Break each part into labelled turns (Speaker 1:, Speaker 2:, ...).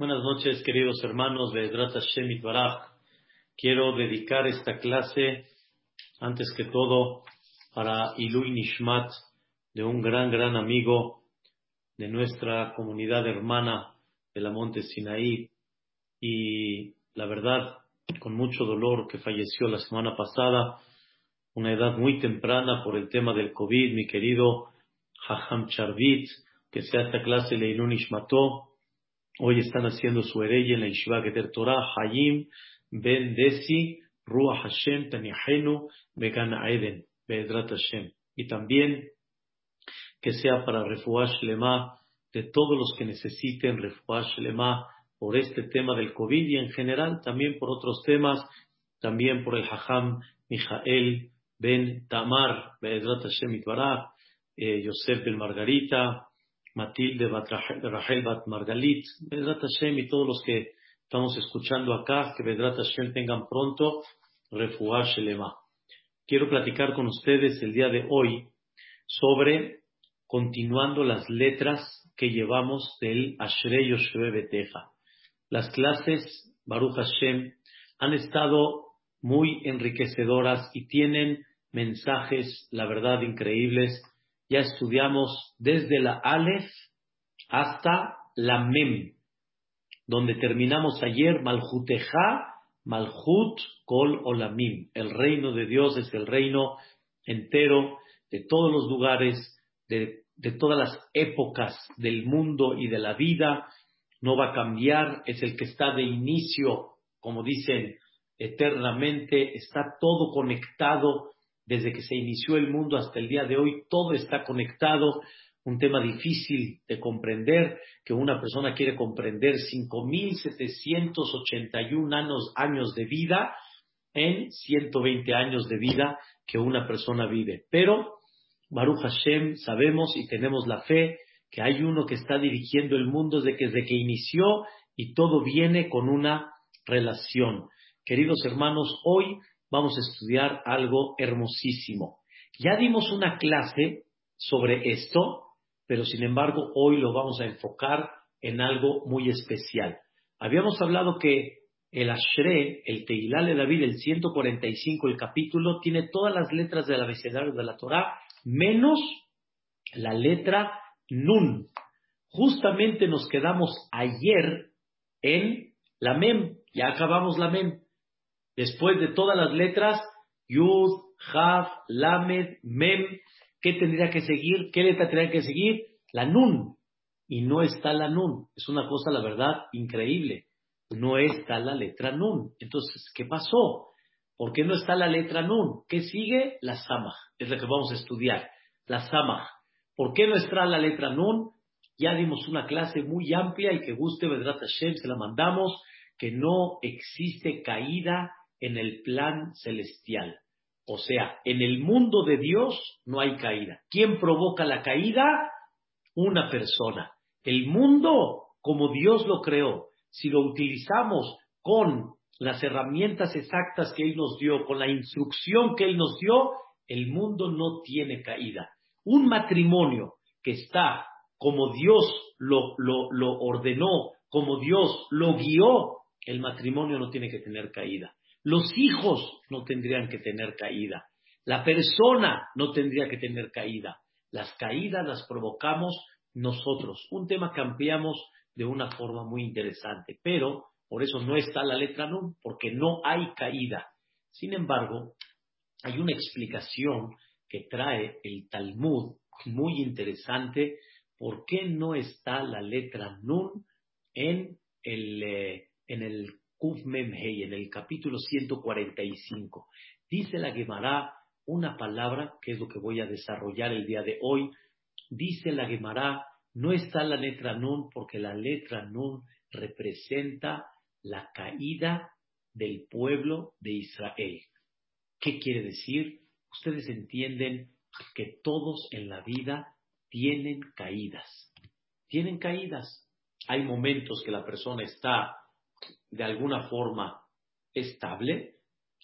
Speaker 1: Buenas noches, queridos hermanos de Hashem y Quiero dedicar esta clase, antes que todo, para Ilui Nishmat, de un gran, gran amigo de nuestra comunidad hermana de la Monte Sinaí. Y la verdad, con mucho dolor, que falleció la semana pasada, una edad muy temprana por el tema del COVID, mi querido Haham Charvit, que sea esta clase Ilui Nishmató Hoy están haciendo su hereye en la Yeshiva Geter Torah, Hayim Ben Desi, Ruach Hashem, Taniahenu, Began Eden, Be'edrat Hashem. Y también que sea para Refuash Lema de todos los que necesiten Refuash Lema por este tema del COVID y en general también por otros temas, también por el Hajam Mijael Ben Tamar, Be'edrat Hashem Itbarah, eh, Yosef Ben Margarita, Matilde Rachel Bat Margalit, Bedrat Hashem y todos los que estamos escuchando acá, que Bedrat Hashem tengan pronto Refuah Shelema. Quiero platicar con ustedes el día de hoy sobre continuando las letras que llevamos del Ashrei Yoshua Beteja. Las clases Baruch Hashem han estado muy enriquecedoras y tienen mensajes, la verdad, increíbles ya estudiamos desde la Aleph hasta la Mem, donde terminamos ayer Malhuteja, Malhut Kol Olamim. El reino de Dios es el reino entero de todos los lugares, de, de todas las épocas del mundo y de la vida. No va a cambiar, es el que está de inicio, como dicen, eternamente, está todo conectado desde que se inició el mundo hasta el día de hoy, todo está conectado, un tema difícil de comprender, que una persona quiere comprender 5.781 años, de vida en 120 años de vida que una persona vive. Pero, Baruch Hashem, sabemos y tenemos la fe que hay uno que está dirigiendo el mundo desde que, desde que inició y todo viene con una relación. Queridos hermanos, hoy vamos a estudiar algo hermosísimo. Ya dimos una clase sobre esto, pero sin embargo hoy lo vamos a enfocar en algo muy especial. Habíamos hablado que el Ashre, el Teilal de David, el 145, el capítulo, tiene todas las letras del abecedario de la Torah, menos la letra Nun. Justamente nos quedamos ayer en la Mem, ya acabamos la Mem. Después de todas las letras, Yud, Haf, Lamed, Mem, ¿qué tendría que seguir? ¿Qué letra tendría que seguir? La Nun. Y no está la Nun. Es una cosa, la verdad, increíble. No está la letra Nun. Entonces, ¿qué pasó? ¿Por qué no está la letra Nun? ¿Qué sigue? La Samach. Es la que vamos a estudiar. La Samach. ¿Por qué no está la letra Nun? Ya dimos una clase muy amplia y que guste, Vedrat Hashem, se la mandamos, que no existe caída en el plan celestial. O sea, en el mundo de Dios no hay caída. ¿Quién provoca la caída? Una persona. El mundo, como Dios lo creó, si lo utilizamos con las herramientas exactas que Él nos dio, con la instrucción que Él nos dio, el mundo no tiene caída. Un matrimonio que está como Dios lo, lo, lo ordenó, como Dios lo guió, el matrimonio no tiene que tener caída. Los hijos no tendrían que tener caída. La persona no tendría que tener caída. Las caídas las provocamos nosotros. Un tema que ampliamos de una forma muy interesante. Pero por eso no está la letra Nun, porque no hay caída. Sin embargo, hay una explicación que trae el Talmud muy interesante. ¿Por qué no está la letra Nun en el, eh, en el Kuf Memhei, en el capítulo 145. Dice la Gemara una palabra que es lo que voy a desarrollar el día de hoy. Dice la Gemara, no está la letra Nun porque la letra Nun representa la caída del pueblo de Israel. ¿Qué quiere decir? Ustedes entienden que todos en la vida tienen caídas. Tienen caídas. Hay momentos que la persona está de alguna forma estable,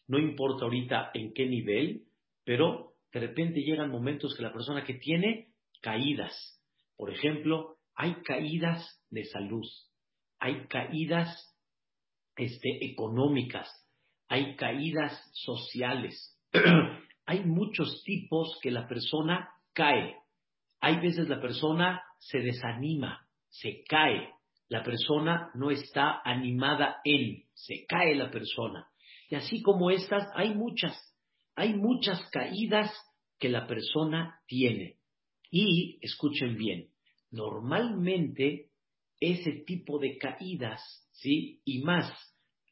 Speaker 1: no importa ahorita en qué nivel, pero de repente llegan momentos que la persona que tiene caídas, por ejemplo, hay caídas de salud, hay caídas este, económicas, hay caídas sociales, hay muchos tipos que la persona cae. Hay veces la persona se desanima, se cae, la persona no está animada en, se cae la persona. Y así como estas, hay muchas, hay muchas caídas que la persona tiene. Y, escuchen bien, normalmente ese tipo de caídas, ¿sí? Y más,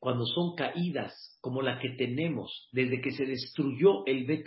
Speaker 1: cuando son caídas como la que tenemos desde que se destruyó el Bet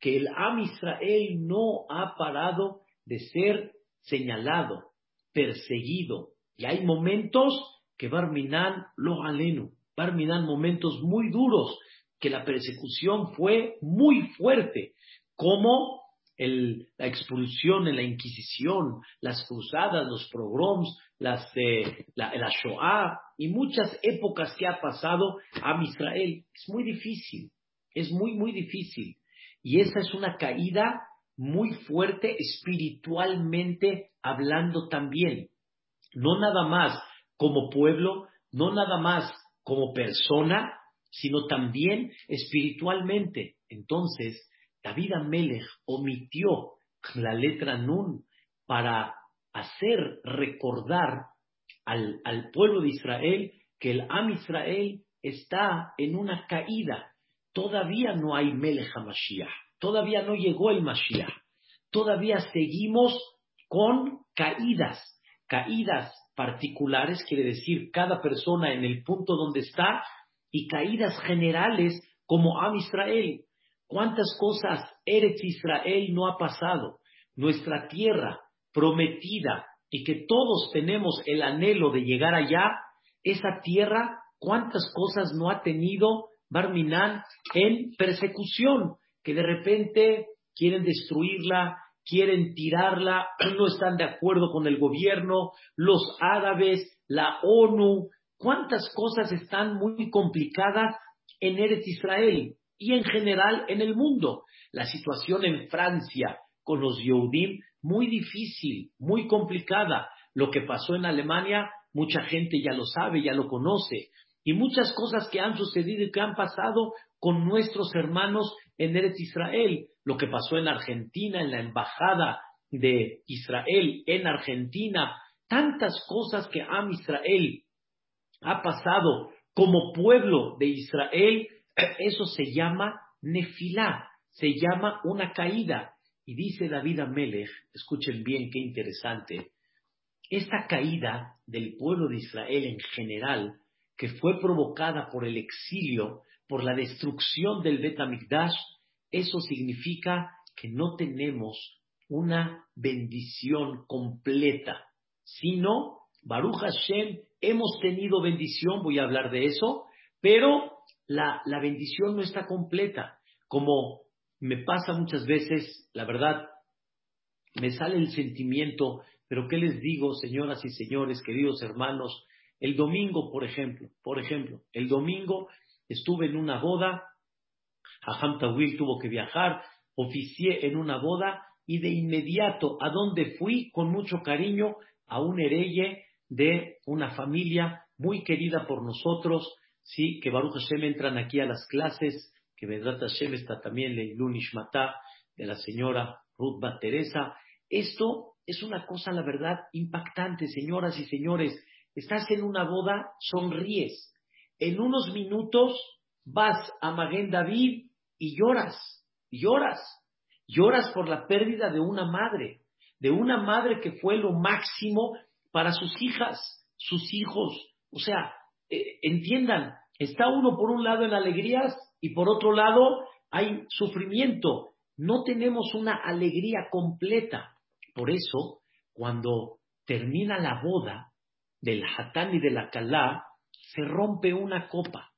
Speaker 1: que el Am Israel no ha parado de ser señalado, perseguido. Y hay momentos que Barminan lo alenu, Barminan momentos muy duros, que la persecución fue muy fuerte, como la expulsión en la Inquisición, las cruzadas, los pogroms, las, eh, la, la, Shoah y muchas épocas que ha pasado a Israel. Es muy difícil, es muy, muy difícil. Y esa es una caída muy fuerte espiritualmente hablando también. No nada más como pueblo, no nada más como persona, sino también espiritualmente. Entonces, David Amelech omitió la letra Nun para hacer recordar al, al pueblo de Israel que el Am Israel está en una caída todavía no hay Melech HaMashiach, todavía no llegó el Mashiach, todavía seguimos con caídas, caídas particulares, quiere decir cada persona en el punto donde está, y caídas generales como Am Israel. ¿Cuántas cosas Eretz Israel no ha pasado? Nuestra tierra prometida y que todos tenemos el anhelo de llegar allá, esa tierra, ¿cuántas cosas no ha tenido Barminan en persecución, que de repente quieren destruirla, quieren tirarla, no están de acuerdo con el gobierno, los árabes, la ONU, cuántas cosas están muy complicadas en Eretz Israel y en general en el mundo. La situación en Francia con los Yehudim, muy difícil, muy complicada. Lo que pasó en Alemania, mucha gente ya lo sabe, ya lo conoce y muchas cosas que han sucedido y que han pasado con nuestros hermanos en Eretz Israel, lo que pasó en Argentina, en la embajada de Israel en Argentina, tantas cosas que Am Israel ha pasado como pueblo de Israel, eso se llama nefilá, se llama una caída. Y dice David Amelech, escuchen bien qué interesante, esta caída del pueblo de Israel en general que fue provocada por el exilio, por la destrucción del Bet eso significa que no tenemos una bendición completa, sino, Baruch Hashem, hemos tenido bendición, voy a hablar de eso, pero la, la bendición no está completa. Como me pasa muchas veces, la verdad, me sale el sentimiento, pero ¿qué les digo, señoras y señores, queridos hermanos? El domingo, por ejemplo, por ejemplo, el domingo estuve en una boda, Aham Tawil tuvo que viajar, oficié en una boda y de inmediato a donde fui con mucho cariño a un hereye de una familia muy querida por nosotros, sí, que Baruch Hashem entran aquí a las clases, que Vedrat Hashem está también Leilun Ishmatá de la señora Ruth Teresa. Esto es una cosa, la verdad, impactante, señoras y señores. Estás en una boda, sonríes. En unos minutos vas a Maguen David y lloras, lloras. Lloras por la pérdida de una madre, de una madre que fue lo máximo para sus hijas, sus hijos. O sea, eh, entiendan, está uno por un lado en alegrías y por otro lado hay sufrimiento. No tenemos una alegría completa. Por eso, cuando termina la boda, del hatán y de la calá, se rompe una copa.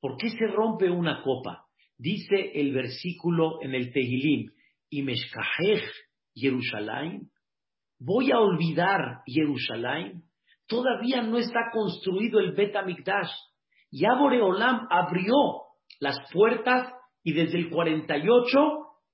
Speaker 1: ¿Por qué se rompe una copa? Dice el versículo en el Tehilim, y meshkajej Jerusalén, voy a olvidar Jerusalén, todavía no está construido el Bet Amikdash. Ya Boreolam abrió las puertas y desde el 48,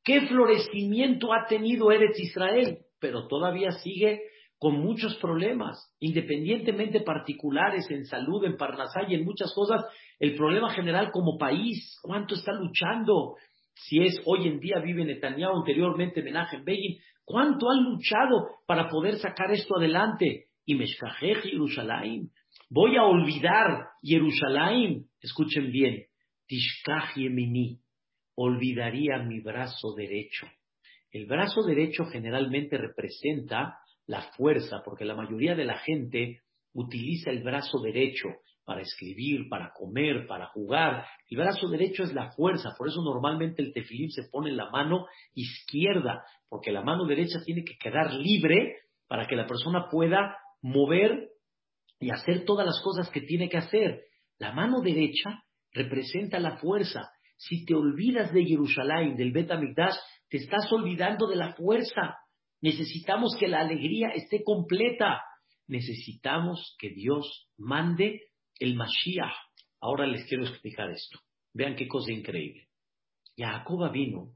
Speaker 1: qué florecimiento ha tenido Eretz Israel, pero todavía sigue con muchos problemas, independientemente particulares, en salud, en Parnasá y en muchas cosas, el problema general como país, cuánto está luchando, si es hoy en día vive Netanyahu, anteriormente Menachem Begin, cuánto han luchado para poder sacar esto adelante. Y Meshkajej Yerushalayim, voy a olvidar Yerushalayim, escuchen bien, Tishkaj Yemini, olvidaría mi brazo derecho. El brazo derecho generalmente representa la fuerza, porque la mayoría de la gente utiliza el brazo derecho para escribir, para comer, para jugar. El brazo derecho es la fuerza, por eso normalmente el tefilín se pone en la mano izquierda, porque la mano derecha tiene que quedar libre para que la persona pueda mover y hacer todas las cosas que tiene que hacer. La mano derecha representa la fuerza. Si te olvidas de Jerusalén, del Bet te estás olvidando de la fuerza. Necesitamos que la alegría esté completa. Necesitamos que Dios mande el Mashiach. Ahora les quiero explicar esto. Vean qué cosa increíble. Jacob vino,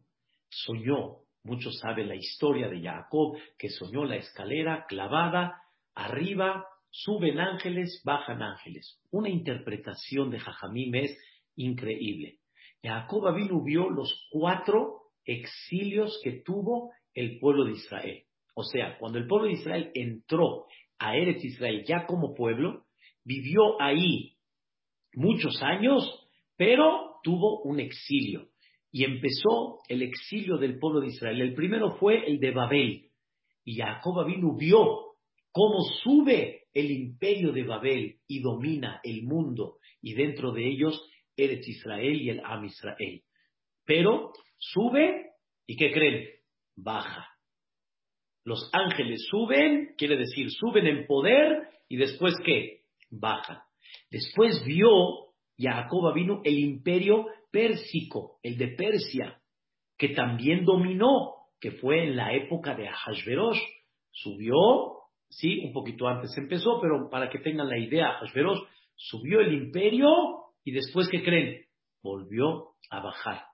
Speaker 1: soñó, muchos saben la historia de Jacob, que soñó la escalera clavada, arriba suben ángeles, bajan ángeles. Una interpretación de Jajamim es increíble. Jacob vino vio los cuatro exilios que tuvo el pueblo de Israel. O sea, cuando el pueblo de Israel entró a Eretz Israel ya como pueblo, vivió ahí muchos años, pero tuvo un exilio. Y empezó el exilio del pueblo de Israel. El primero fue el de Babel. Y Jacob vino vio cómo sube el imperio de Babel y domina el mundo. Y dentro de ellos Eretz Israel y el Am Israel. Pero sube y ¿qué creen? Baja. Los ángeles suben, quiere decir, suben en poder y después ¿qué? Bajan. Después vio Jacob vino el imperio pérsico, el de Persia, que también dominó, que fue en la época de Ahasverosh. Subió, sí, un poquito antes empezó, pero para que tengan la idea, Ahasverosh subió el imperio y después, ¿qué creen? Volvió a bajar.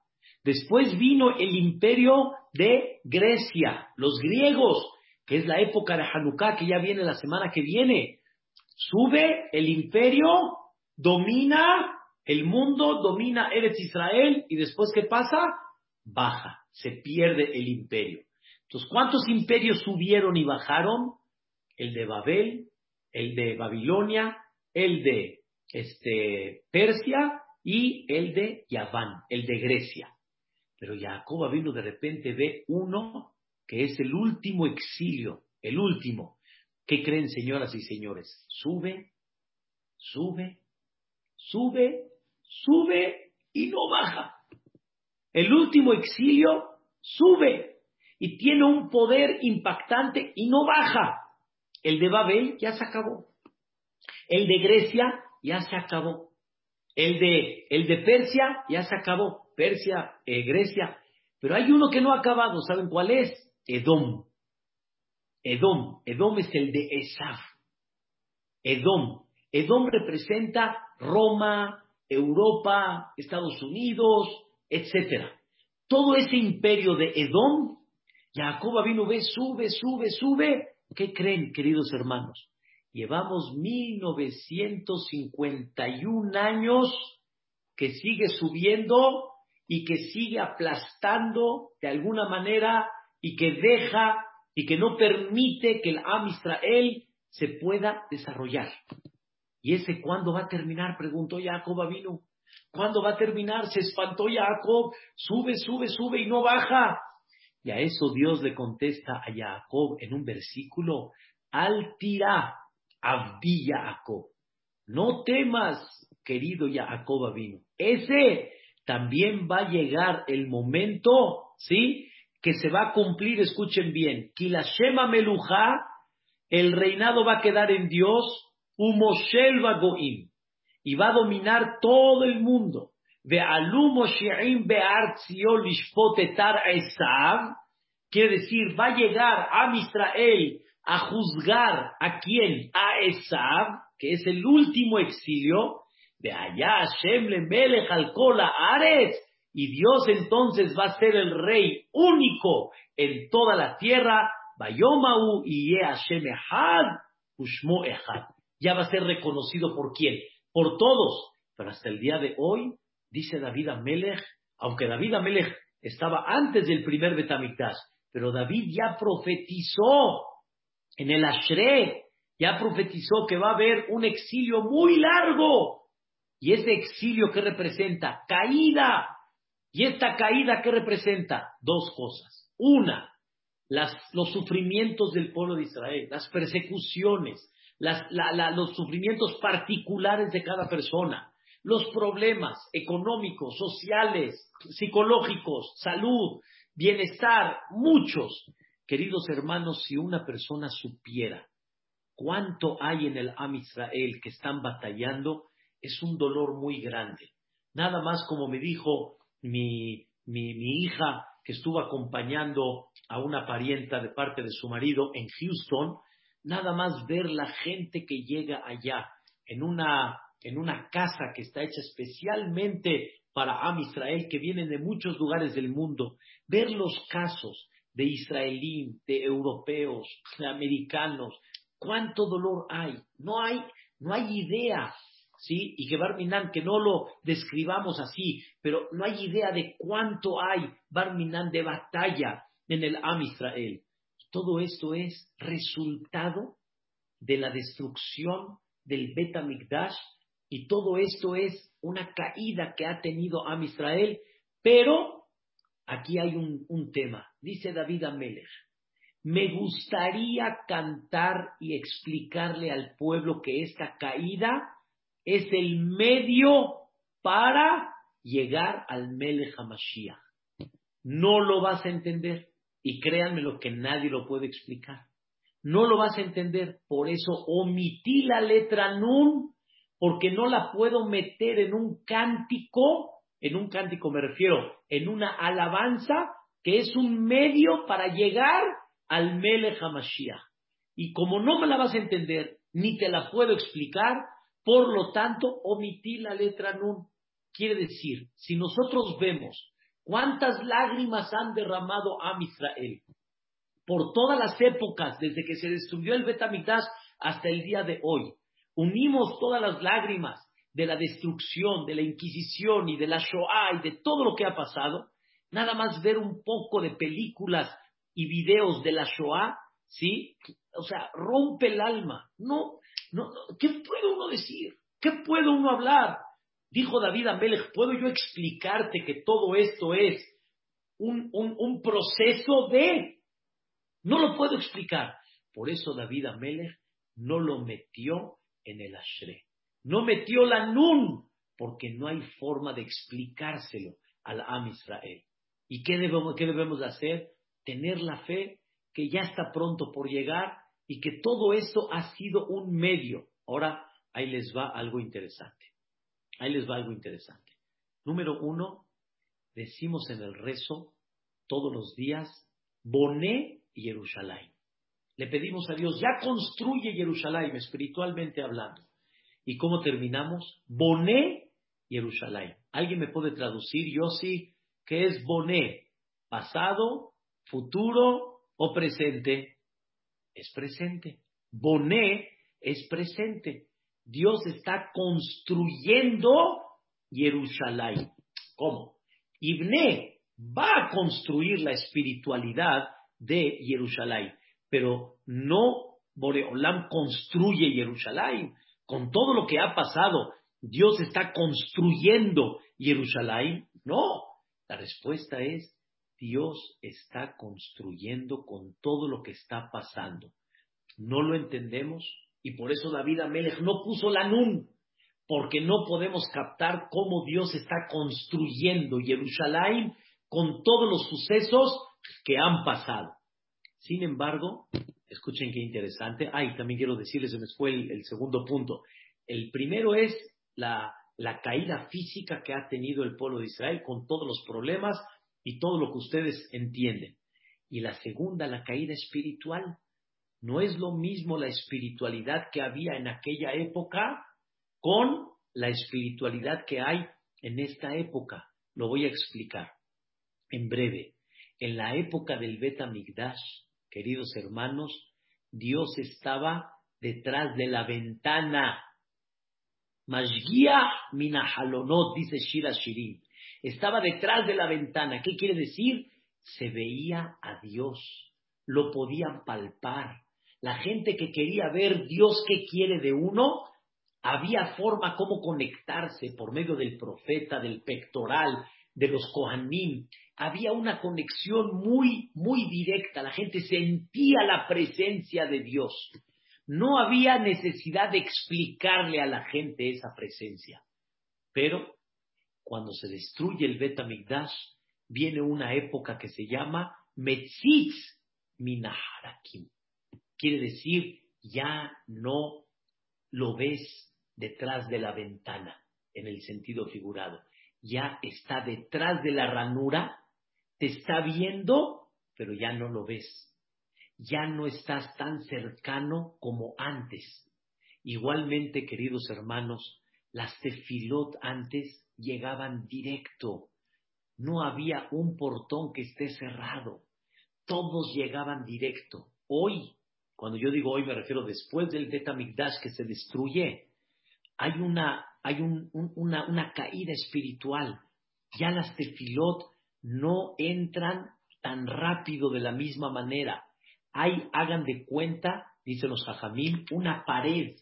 Speaker 1: Después vino el imperio de Grecia, los griegos, que es la época de Hanukkah que ya viene la semana que viene. Sube el imperio, domina el mundo, domina Eretz Israel y después ¿qué pasa? Baja, se pierde el imperio. Entonces, ¿cuántos imperios subieron y bajaron? El de Babel, el de Babilonia, el de este, Persia y el de Yaván, el de Grecia. Pero Jacob vino de repente ve uno que es el último exilio, el último. ¿Qué creen, señoras y señores? Sube, sube, sube, sube y no baja. El último exilio sube y tiene un poder impactante y no baja. El de Babel ya se acabó. El de Grecia ya se acabó. El de, el de Persia ya se acabó. Persia, eh, Grecia, pero hay uno que no ha acabado, ¿saben cuál es? Edom. Edom, Edom es el de Esaf. Edom. Edom representa Roma, Europa, Estados Unidos, etc. Todo ese imperio de Edom, Jacob vino, ve, sube, sube, sube. ¿Qué creen, queridos hermanos? Llevamos 1951 años que sigue subiendo y que sigue aplastando de alguna manera y que deja y que no permite que el Am Israel se pueda desarrollar. ¿Y ese cuándo va a terminar? Preguntó Jacob vino. ¿Cuándo va a terminar? Se espantó Jacob. Sube, sube, sube y no baja. Y a eso Dios le contesta a Jacob en un versículo, al tirá, abdi Jacob. No temas, querido Jacob vino. Ese también va a llegar el momento, ¿sí? Que se va a cumplir, escuchen bien, Kilashema Meluja, el reinado va a quedar en Dios, Umoshel Goim, y va a dominar todo el mundo. Quiere decir, va a llegar a Israel a juzgar a quién? A Esav, que es el último exilio, de allá Hashem le melech al Ares, y Dios entonces va a ser el rey único en toda la tierra, Bayomau y Hashem Ehad, Ushmo Ehad. Ya va a ser reconocido por quién? Por todos. Pero hasta el día de hoy, dice David Amelech, aunque David Amelech estaba antes del primer Betamikdash, pero David ya profetizó en el Ashre, ya profetizó que va a haber un exilio muy largo. Y ese exilio que representa caída. Y esta caída que representa dos cosas. Una, los sufrimientos del pueblo de Israel, las persecuciones, los sufrimientos particulares de cada persona, los problemas económicos, sociales, psicológicos, salud, bienestar, muchos. Queridos hermanos, si una persona supiera cuánto hay en el Am Israel que están batallando, es un dolor muy grande. Nada más como me dijo mi, mi, hija que estuvo acompañando a una parienta de parte de su marido en Houston, nada más ver la gente que llega allá en una, en una casa que está hecha especialmente para Am Israel, que vienen de muchos lugares del mundo, ver los casos de israelíes, de europeos, de americanos, cuánto dolor hay. No hay, no hay idea, ¿sí? Y que Barminan, que no lo describamos así, pero no hay idea de cuánto hay Barminan de batalla en el Am Israel. Todo esto es resultado de la destrucción del Bet Mikdash y todo esto es una caída que ha tenido Am Israel, pero aquí hay un, un tema. Dice David Amelech, me gustaría cantar y explicarle al pueblo que esta caída es el medio para llegar al Melech HaMashiach. No lo vas a entender. Y créanme lo que nadie lo puede explicar. No lo vas a entender. Por eso omití la letra Nun, porque no la puedo meter en un cántico, en un cántico me refiero, en una alabanza, que es un medio para llegar al Melech HaMashiach. Y como no me la vas a entender, ni te la puedo explicar, por lo tanto, omití la letra Nun. Quiere decir, si nosotros vemos ¿Cuántas lágrimas han derramado a Israel? Por todas las épocas, desde que se destruyó el Betamigdash hasta el día de hoy. Unimos todas las lágrimas de la destrucción, de la Inquisición y de la Shoah y de todo lo que ha pasado. Nada más ver un poco de películas y videos de la Shoah, ¿sí? O sea, rompe el alma. No, no, ¿qué puede uno decir? ¿Qué puede uno hablar? Dijo David Amelech, ¿puedo yo explicarte que todo esto es un, un, proceso de... No lo puedo explicar. Por eso David Amelech no lo metió en el Ashre. No metió la Nun, porque no hay forma de explicárselo al Am Israel. ¿Y qué debemos, qué debemos hacer? Tener la fe que ya está pronto por llegar y que todo esto ha sido un medio. Ahora, ahí les va algo interesante. Ahí les va algo interesante. Número uno, decimos en el rezo todos los días, Boné Jerusalén. Le pedimos a Dios, ya construye Jerusalén, espiritualmente hablando. ¿Y cómo terminamos? Boné Jerusalén. ¿Alguien me puede traducir, Yo sí, qué es Boné? ¿Pasado, futuro o presente? Es presente. Boné es presente. Dios está construyendo Jerusalén. ¿Cómo? Ibne va a construir la espiritualidad de Jerusalén, pero no Boreolam construye Jerusalén. Con todo lo que ha pasado, Dios está construyendo Jerusalén. No, la respuesta es Dios está construyendo con todo lo que está pasando. ¿No lo entendemos? Y por eso David Amelech no puso la Nun, porque no podemos captar cómo Dios está construyendo Jerusalén con todos los sucesos que han pasado. Sin embargo, escuchen qué interesante. Ay, también quiero decirles, se me fue el, segundo punto. El primero es la, la caída física que ha tenido el pueblo de Israel con todos los problemas y todo lo que ustedes entienden. Y la segunda, la caída espiritual. No es lo mismo la espiritualidad que había en aquella época con la espiritualidad que hay en esta época. Lo voy a explicar en breve. En la época del Bet Migdash, queridos hermanos, Dios estaba detrás de la ventana. Mashgia minahalonot, dice Shira Shirin. Estaba detrás de la ventana. ¿Qué quiere decir? Se veía a Dios. Lo podían palpar. La gente que quería ver Dios qué quiere de uno, había forma como conectarse por medio del profeta, del pectoral, de los Kohanim. Había una conexión muy, muy directa. La gente sentía la presencia de Dios. No había necesidad de explicarle a la gente esa presencia. Pero cuando se destruye el Bet viene una época que se llama Metzitz Minaharakim. Quiere decir, ya no lo ves detrás de la ventana, en el sentido figurado. Ya está detrás de la ranura, te está viendo, pero ya no lo ves ya no estás tan cercano como antes. Igualmente, queridos hermanos, las tefilot antes llegaban directo. No había un portón que esté cerrado. Todos llegaban directo. Hoy, cuando yo digo hoy me refiero después del Betamigdash que se destruye, hay una, hay una, caída espiritual. Ya las tefilot no entran tan rápido de la misma manera hay, hagan de cuenta, dicen los jajamim, una pared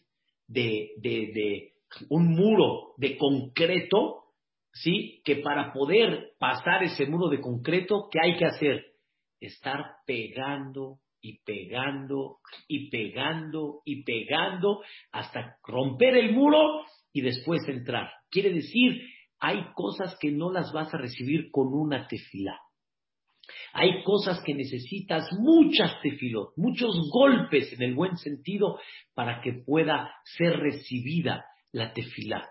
Speaker 1: de, de, de, un muro de concreto, ¿sí? Que para poder pasar ese muro de concreto, ¿qué hay que hacer? Estar pegando y pegando y pegando y pegando hasta romper el muro y después entrar. Quiere decir, hay cosas que no las vas a recibir con una tefila. Hay cosas que necesitas muchas tefilot, muchos golpes en el buen sentido para que pueda ser recibida la tefilá.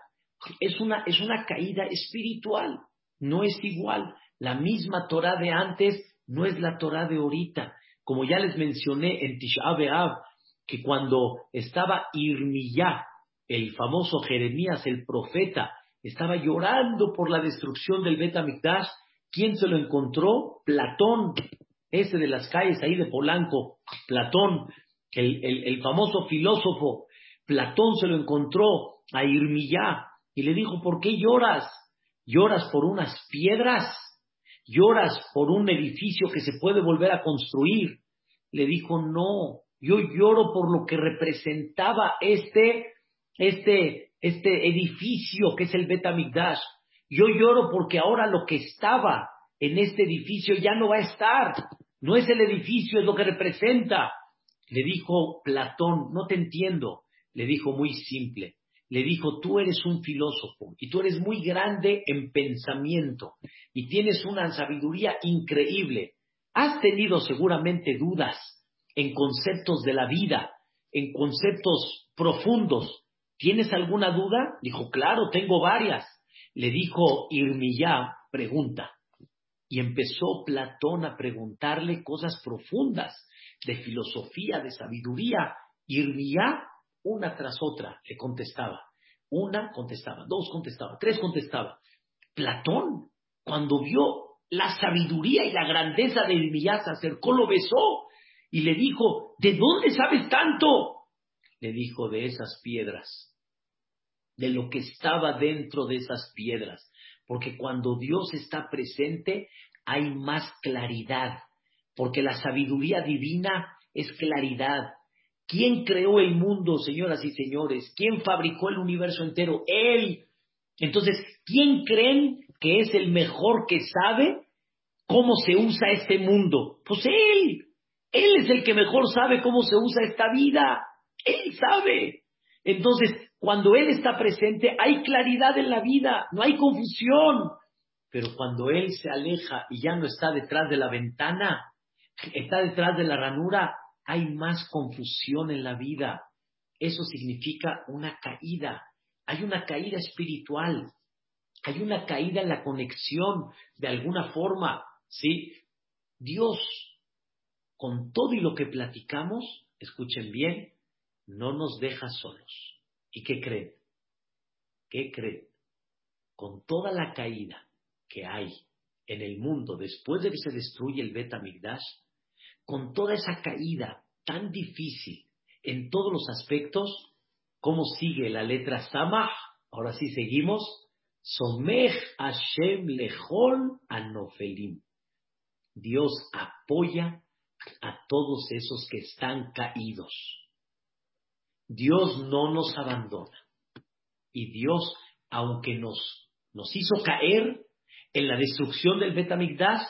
Speaker 1: Es una, es una caída espiritual, no es igual. La misma Torah de antes no es la Torah de ahorita. Como ya les mencioné en Tisha B'Av, que cuando estaba Irmiyá, el famoso Jeremías, el profeta, estaba llorando por la destrucción del Bet ¿Quién se lo encontró? Platón, ese de las calles ahí de Polanco, Platón, el, famoso filósofo. Platón se lo encontró a Irmiyá y le dijo, ¿por qué lloras? ¿Lloras por unas piedras? ¿Lloras por un edificio que se puede volver a construir? Le dijo, no, yo lloro por lo que representaba este, este, este edificio que es el Betamigdash. Yo lloro porque ahora lo que estaba en este edificio ya no va a estar. No es el edificio, es lo que representa. Le dijo Platón, no te entiendo. Le dijo muy simple. Le dijo, tú eres un filósofo y tú eres muy grande en pensamiento y tienes una sabiduría increíble. Has tenido seguramente dudas en conceptos de la vida, en conceptos profundos. ¿Tienes alguna duda? Dijo, claro, tengo varias le dijo Irmiyá, pregunta. Y empezó Platón a preguntarle cosas profundas de filosofía, de sabiduría. Irmiyá, una tras otra, le contestaba. Una contestaba, dos contestaba, tres contestaba. Platón, cuando vio la sabiduría y la grandeza de Irmiyá, se acercó, lo besó y le dijo, ¿de dónde sabes tanto? Le dijo, de esas piedras de lo que estaba dentro de esas piedras. Porque cuando Dios está presente hay más claridad. Porque la sabiduría divina es claridad. ¿Quién creó el mundo, señoras y señores? ¿Quién fabricó el universo entero? Él. Entonces, ¿quién creen que es el mejor que sabe cómo se usa este mundo? Pues Él. Él es el que mejor sabe cómo se usa esta vida. Él sabe. Entonces, cuando Él está presente, hay claridad en la vida, no hay confusión. Pero cuando Él se aleja y ya no está detrás de la ventana, está detrás de la ranura, hay más confusión en la vida. Eso significa una caída. Hay una caída espiritual. Hay una caída en la conexión de alguna forma. ¿Sí? Dios, con todo y lo que platicamos, escuchen bien, no nos deja solos. ¿Y qué creen? ¿Qué creen? Con toda la caída que hay en el mundo después de que se destruye el Betamigdash, con toda esa caída tan difícil en todos los aspectos, ¿cómo sigue la letra Samah? Ahora sí seguimos. Somech Hashem Lechol Anofelim. Dios apoya a todos esos que están caídos. Dios no nos abandona. Y Dios, aunque nos, nos hizo caer en la destrucción del Betamigdash,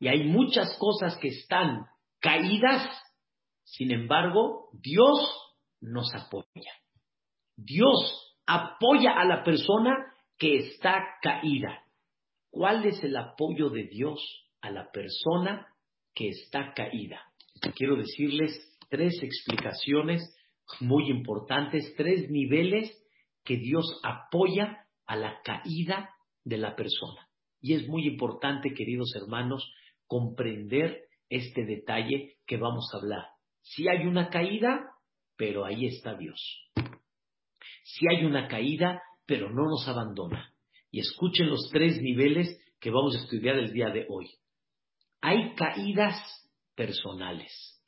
Speaker 1: y hay muchas cosas que están caídas, sin embargo, Dios nos apoya. Dios apoya a la persona que está caída. ¿Cuál es el apoyo de Dios a la persona que está caída? Quiero decirles tres explicaciones muy importantes, tres niveles que Dios apoya a la caída de la persona. Y es muy importante, queridos hermanos, comprender este detalle que vamos a hablar. Si hay una caída, pero ahí está Dios. Si hay una caída, pero no nos abandona. Y escuchen los tres niveles que vamos a estudiar el día de hoy. Hay caídas personales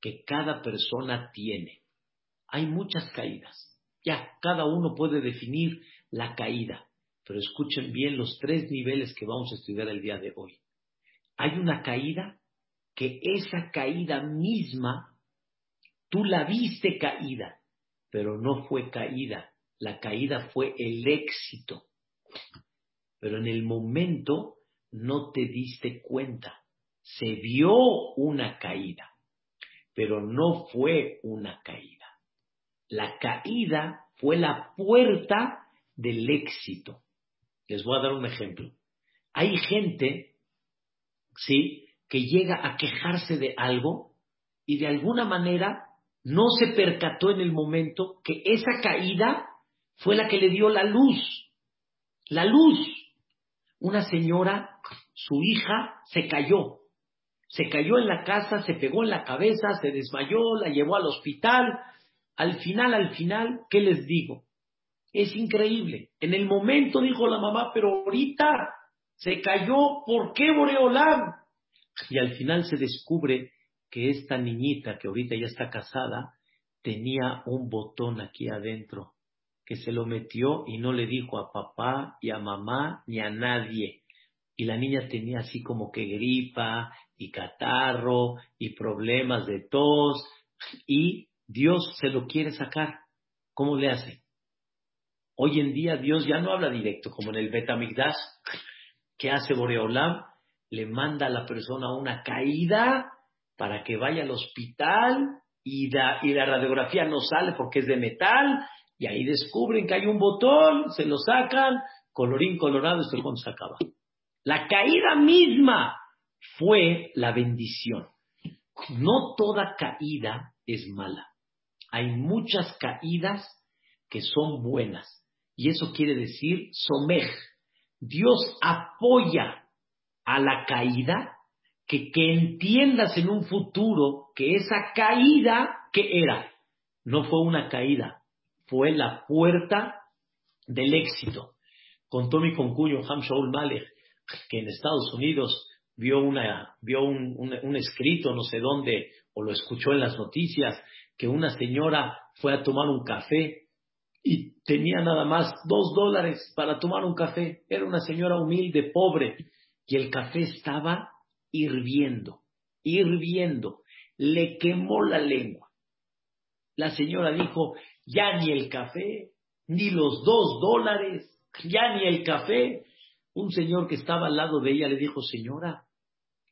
Speaker 1: que cada persona tiene. Hay muchas caídas. Ya, cada uno puede definir la caída. Pero escuchen bien los tres niveles que vamos a estudiar el día de hoy. Hay una caída que esa caída misma, tú la viste caída, pero no fue caída. La caída fue el éxito. Pero en el momento no te diste cuenta. Se vio una caída, pero no fue una caída. La caída fue la puerta del éxito. Les voy a dar un ejemplo. Hay gente, ¿sí? Que llega a quejarse de algo y de alguna manera no se percató en el momento que esa caída fue la que le dio la luz. La luz. Una señora, su hija, se cayó. Se cayó en la casa, se pegó en la cabeza, se desmayó, la llevó al hospital. Al final, al final, ¿qué les digo? Es increíble. En el momento dijo la mamá, pero ahorita se cayó, ¿por qué Boreolam? Y al final se descubre que esta niñita, que ahorita ya está casada, tenía un botón aquí adentro, que se lo metió y no le dijo a papá y a mamá ni a nadie. Y la niña tenía así como que gripa y catarro y problemas de tos y Dios se lo quiere sacar. ¿Cómo le hace? Hoy en día Dios ya no habla directo, como en el Betamigdash. ¿Qué hace Boreolam? Le manda a la persona una caída para que vaya al hospital y, y la radiografía no sale porque es de metal y ahí descubren que hay un botón, se lo sacan, colorín colorado, esto cuando se acaba. La caída misma fue la bendición. No toda caída es mala. Hay muchas caídas que son buenas. Y eso quiere decir somej. Dios apoya a la caída que, que entiendas en un futuro que esa caída que era, no fue una caída, fue la puerta del éxito. Contó mi concuño Ham Shaul Malek que en Estados Unidos vio, una, vio un, un, escrito, no sé dónde, o lo escuchó en las noticias, que una señora fue a tomar un café y tenía nada más dos dólares para tomar un café. Era una señora humilde, pobre, y el café estaba hirviendo, hirviendo. Le quemó la lengua. La señora dijo, ya ni el café, ni los dos dólares, ya ni el café. Un señor que estaba al lado de ella le dijo, señora,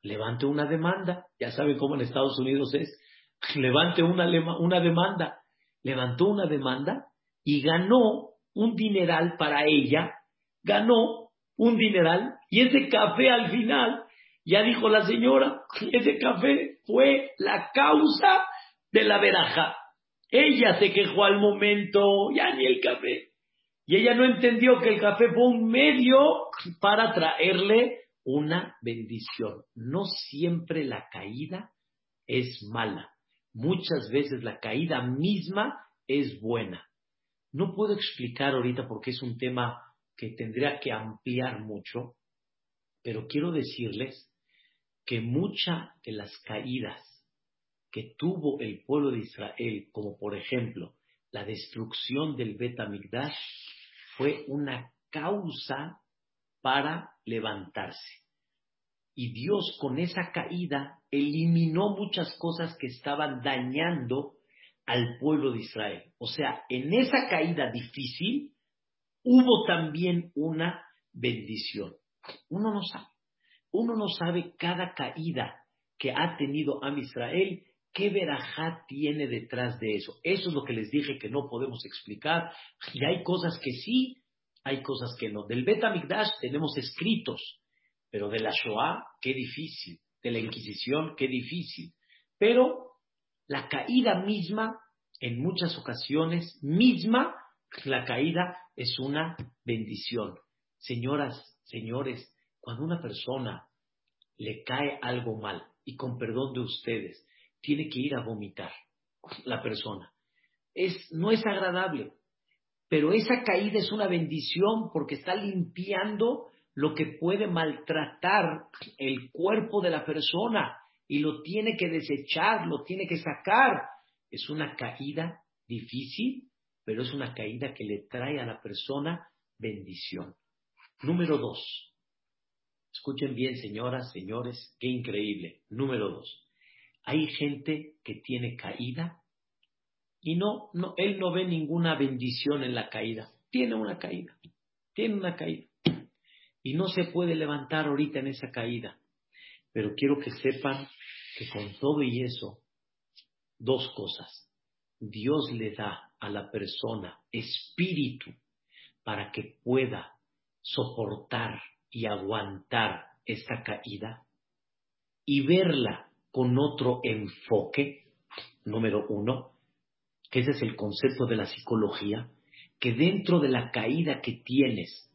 Speaker 1: levante una demanda. Ya saben cómo en Estados Unidos es. Levante una, una demanda. Levantó una demanda y ganó un dineral para ella. Ganó un dineral y ese café al final, ya dijo la señora, ese café fue la causa de la veraja. Ella se quejó al momento, ya ni el café. Y ella no entendió que el café fue un medio para traerle una bendición. No siempre la caída es mala. Muchas veces la caída misma es buena. No puedo explicar ahorita porque es un tema que tendría que ampliar mucho, pero quiero decirles que muchas de las caídas que tuvo el pueblo de Israel, como por ejemplo la destrucción del Bet fue una causa para levantarse. Y Dios con esa caída eliminó muchas cosas que estaban dañando al pueblo de Israel. O sea, en esa caída difícil hubo también una bendición. Uno no sabe. Uno no sabe cada caída que ha tenido Am Israel, qué verajá tiene detrás de eso. Eso es lo que les dije que no podemos explicar. Y hay cosas que sí, hay cosas que no. Del Bet tenemos escritos, pero de la Shoah, qué difícil. De la Inquisición, qué difícil. Pero la caída misma, en muchas ocasiones, misma, la caída es una bendición. Señoras, señores, cuando una persona le cae algo mal, y con perdón de ustedes, tiene que ir a vomitar la persona. Es, no es agradable, pero esa caída es una bendición porque está limpiando lo que puede maltratar el cuerpo de la persona y lo tiene que desechar, lo tiene que sacar. Es una caída difícil, pero es una caída que le trae a la persona bendición. Número dos. Escuchen bien, señoras, señores, qué increíble. Número dos. Hay gente que tiene caída y no, no, él no ve ninguna bendición en la caída. Tiene una caída, tiene una caída. Y no se puede levantar ahorita en esa caída. Pero quiero que sepan que con todo y eso, dos cosas. Dios le da a la persona espíritu para que pueda soportar y aguantar esta caída y verla con otro enfoque, número uno, que ese es el concepto de la psicología, que dentro de la caída que tienes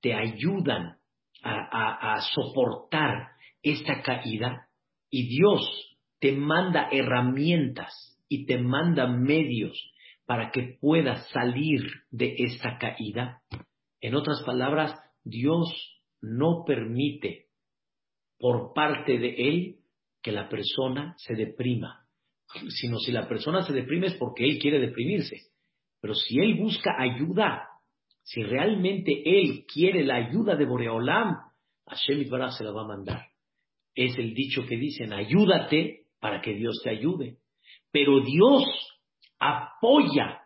Speaker 1: te ayudan a, soportar esta caída y Dios te manda herramientas y te manda medios para que puedas salir de esta caída. En otras palabras, Dios no permite por parte de Él que la persona se deprima, sino si la persona se deprime es porque él quiere deprimirse. Pero si él busca ayuda, si realmente él quiere la ayuda de Boreolam, Hashem Itbaraj se la va a mandar. Es el dicho que dicen, ayúdate para que Dios te ayude. Pero Dios apoya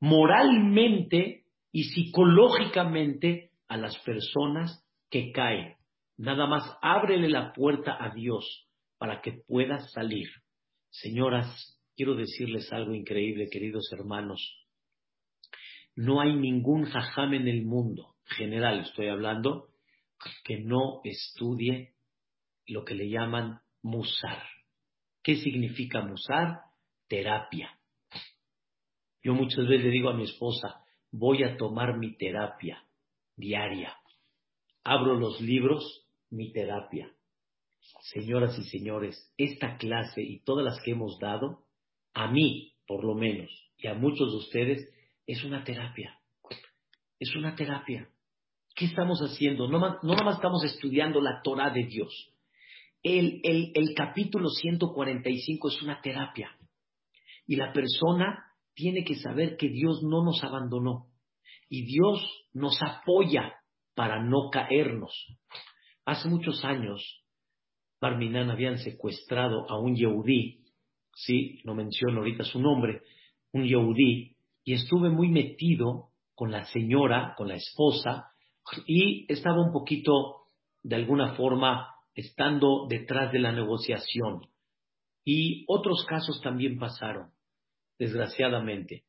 Speaker 1: moralmente y psicológicamente a las personas que caen. Nada más ábrele la puerta a Dios para que puedas salir. Señoras, quiero decirles algo increíble, queridos hermanos. No hay ningún jajam en el mundo, general estoy hablando, que no estudie lo que le llaman musar. ¿Qué significa musar? Terapia. Yo muchas veces le digo a mi esposa, voy a tomar mi terapia diaria. Abro los libros, mi terapia. Señoras y señores, esta clase y todas las que hemos dado, a mí, por lo menos, y a muchos de ustedes, es una terapia. Es una terapia. ¿Qué estamos haciendo? No, no nada más estamos estudiando la Torah de Dios. El, el, el capítulo 145 es una terapia. Y la persona tiene que saber que Dios no nos abandonó. Y Dios nos apoya para no caernos. Hace muchos años Barminan habían secuestrado a un Yehudí, sí, no menciono ahorita su nombre, un Yehudí, y estuve muy metido con la señora, con la esposa, y estaba un poquito, de alguna forma, estando detrás de la negociación. Y otros casos también pasaron, desgraciadamente.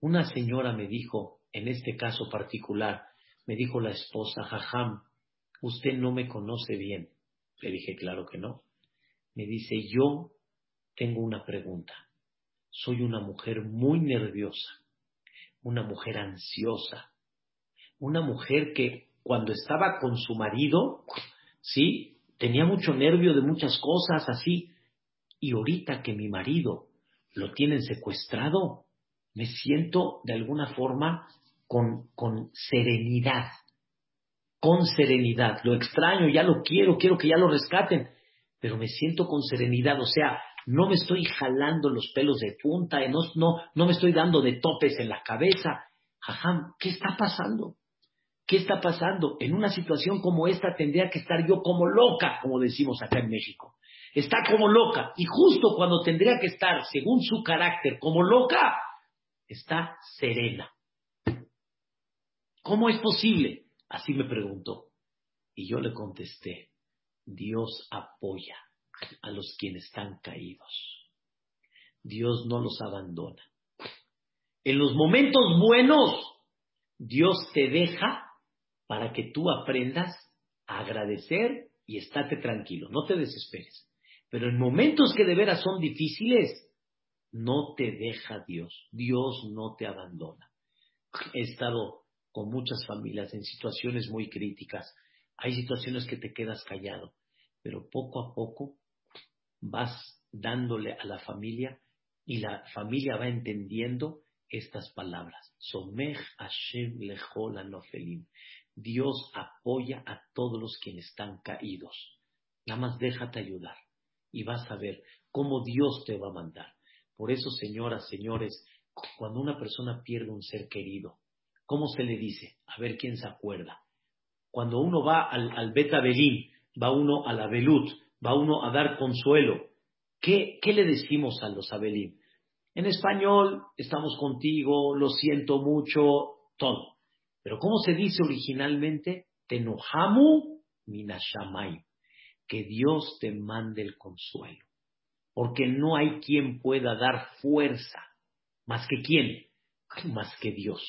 Speaker 1: Una señora me dijo, en este caso particular, me dijo la esposa, Jajam, usted no me conoce bien. Le dije, claro que no. Me dice, yo tengo una pregunta. Soy una mujer muy nerviosa, una mujer ansiosa, una mujer que cuando estaba con su marido, sí, tenía mucho nervio de muchas cosas así. Y ahorita que mi marido lo tienen secuestrado, me siento de alguna forma con, con serenidad con serenidad. Lo extraño, ya lo quiero, quiero que ya lo rescaten. pero me siento con serenidad, o sea, no me estoy jalando los pelos de punta, no, no, no me estoy dando de topes en la cabeza. Jajam, ¿qué está pasando? ¿Qué está pasando? En una situación como esta tendría que estar yo como loca, como decimos acá en México. Está como loca. Y justo cuando tendría que estar, según su carácter, como loca, está serena. ¿Cómo es posible? Así me preguntó. Y yo le contesté, Dios apoya a los quienes están caídos. Dios no los abandona. En los momentos buenos, Dios te deja para que tú aprendas a agradecer y estate tranquilo, no te desesperes. Pero en momentos que de veras son difíciles, no te deja Dios, Dios no te abandona. He estado con muchas familias en situaciones muy críticas, hay situaciones que te quedas callado, pero poco a poco vas dándole a la familia y la familia va entendiendo estas palabras. Somech Hashem Dios apoya a todos los quienes están caídos. Nada más déjate ayudar y vas a ver cómo Dios te va a mandar. Por eso, señoras, señores, cuando una persona pierde un ser querido, ¿cómo se le dice? A ver quién se acuerda. Cuando uno va al, al Beta va uno a la Belut, va uno a dar consuelo. ¿Qué, ¿Qué le decimos a los Abelim? En español, estamos contigo, lo siento mucho, todo. Pero ¿cómo se dice originalmente? Tenohamu minashamay. Que Dios te mande el consuelo. Porque no hay quien pueda dar fuerza. ¿Más que quién? Más que Dios.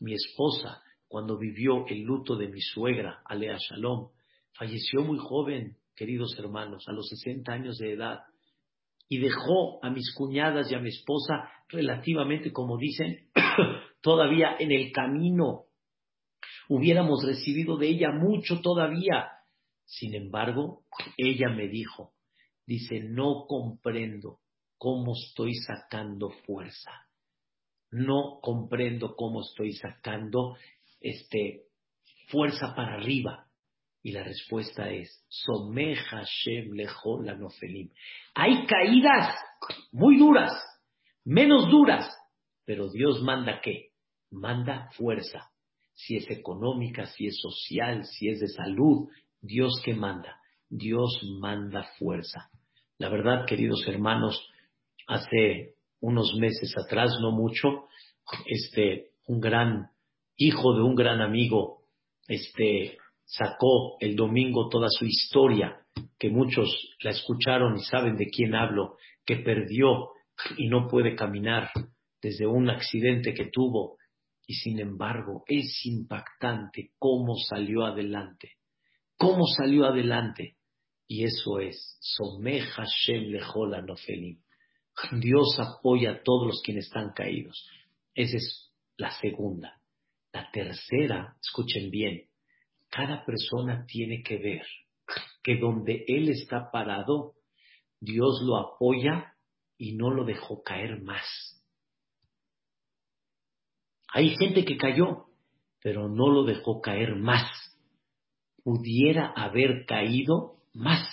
Speaker 1: Mi esposa, cuando vivió el luto de mi suegra, Alea Shalom, falleció muy joven, queridos hermanos, a los 60 años de edad. Y dejó a mis cuñadas y a mi esposa relativamente, como dicen, todavía en el camino hubiéramos recibido de ella mucho todavía. Sin embargo, ella me dijo, dice, no comprendo cómo estoy sacando fuerza. No comprendo cómo estoy sacando este fuerza para arriba. Y la respuesta es, Someja Shem Nofelim. Hay caídas muy duras, menos duras, pero Dios manda qué? Manda fuerza si es económica, si es social, si es de salud. Dios que manda, Dios manda fuerza. La verdad, queridos hermanos, hace unos meses atrás, no mucho, este, un gran hijo de un gran amigo, este, sacó el domingo toda su historia, que muchos la escucharon y saben de quién hablo, que perdió y no puede caminar desde un accidente que tuvo y sin embargo, es impactante cómo salió adelante. Cómo salió adelante. Y eso es, Someja Shem Lejola Nofelim. Dios apoya a todos los quienes están caídos. Esa es la segunda. La tercera, escuchen bien, cada persona tiene que ver que donde él está parado, Dios lo apoya y no lo dejó caer más. Hay gente que cayó, pero no lo dejó caer más. Pudiera haber caído más.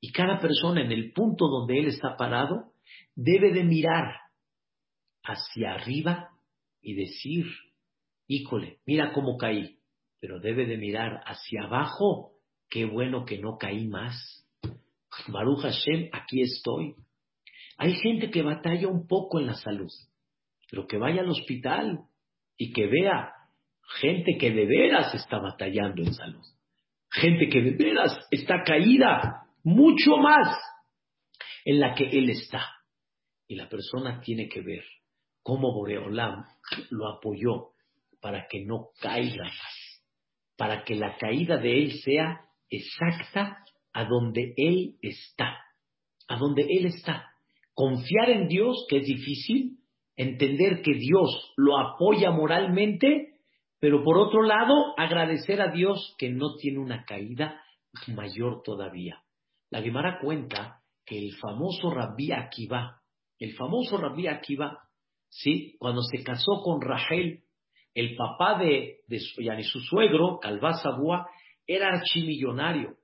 Speaker 1: Y cada persona en el punto donde él está parado debe de mirar hacia arriba y decir, híjole, mira cómo caí, pero debe de mirar hacia abajo, qué bueno que no caí más. Baruch Hashem, aquí estoy. Hay gente que batalla un poco en la salud pero que vaya al hospital y que vea gente que de veras está batallando en salud, gente que de veras está caída mucho más en la que él está. Y la persona tiene que ver cómo Boreolam lo apoyó para que no caiga más, para que la caída de él sea exacta a donde él está, a donde él está. Confiar en Dios, que es difícil, entender que Dios lo apoya moralmente, pero por otro lado, agradecer a Dios que no tiene una caída mayor todavía. La Gemara cuenta que el famoso Rabbi Akiva, el famoso Rabbi Akiva, ¿sí? cuando se casó con Rachel, el papá de, de su, su suegro, Calvá era archimillonario.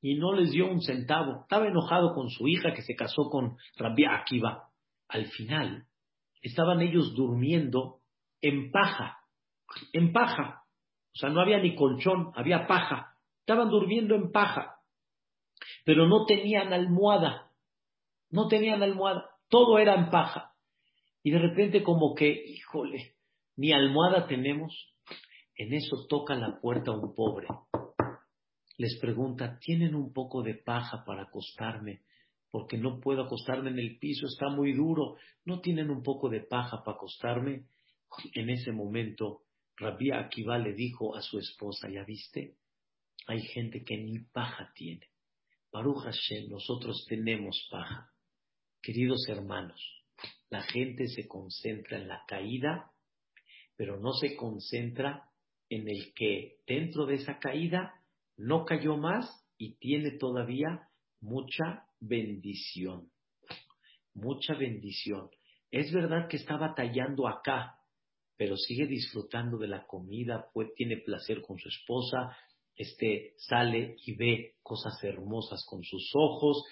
Speaker 1: y no les dio un centavo. Estaba enojado con su hija que se casó con Rabbi Akiva. Al final, estaban ellos durmiendo en paja, en paja. O sea, no había ni colchón, había paja. Estaban durmiendo en paja, pero no tenían almohada. No tenían almohada. Todo era en paja. Y de repente como que, híjole, ni almohada tenemos. En eso toca la puerta un pobre. Les pregunta, ¿tienen un poco de paja para acostarme? Porque no puedo acostarme en el piso, está muy duro. ¿No tienen un poco de paja para acostarme? En ese momento, Rabbi Akiva le dijo a su esposa, ¿ya viste? Hay gente que ni paja tiene. Baruch Hashem, nosotros tenemos paja. Queridos hermanos, la gente se concentra en la caída, pero no se concentra en el que dentro de esa caída no cayó más y tiene todavía mucha bendición. Mucha bendición. Es verdad que está batallando acá, pero sigue disfrutando de la comida, tiene placer con su esposa, este sale y ve cosas hermosas con sus ojos,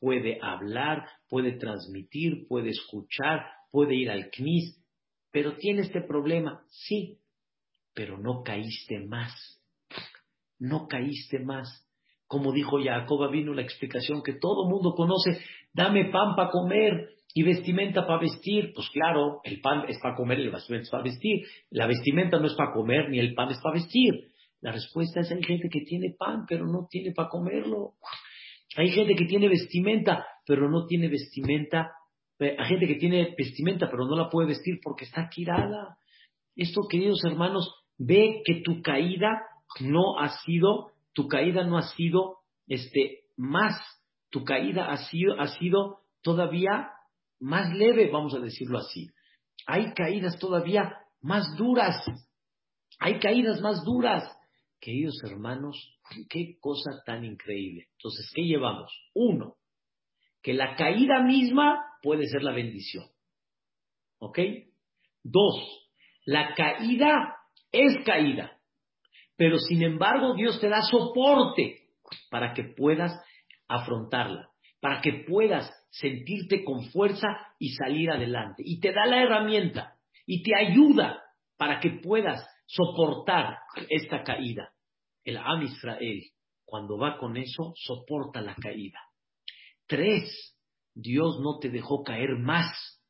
Speaker 1: puede hablar, puede transmitir, puede escuchar, puede ir al CNIS, pero tiene este problema, sí, pero no caíste más, no caíste más. Como dijo Jacoba, vino la explicación que todo mundo conoce, dame pan para comer y vestimenta para vestir. Pues claro, el pan es para comer y el vestimenta es para vestir. La vestimenta no es para comer ni el pan es para vestir. La respuesta es hay gente que tiene pan, pero no tiene para comerlo. Hay gente que tiene vestimenta, pero no tiene vestimenta. Hay gente que tiene vestimenta, pero no la puede vestir porque está quirada. Esto, queridos hermanos, ve que tu caída no ha sido, tu caída no ha sido este, más, tu caída ha sido, ha sido todavía más leve, vamos a decirlo así. Hay caídas todavía más duras. Hay caídas más duras. Queridos hermanos, qué cosa tan increíble. Entonces, ¿qué llevamos? Uno, que la caída misma puede ser la bendición. ¿Ok? Dos, la caída es caída, pero sin embargo Dios te da soporte para que puedas afrontarla, para que puedas sentirte con fuerza y salir adelante. Y te da la herramienta y te ayuda para que puedas soportar esta caída. El Am Israel, cuando va con eso, soporta la caída. Tres, Dios no te dejó caer más.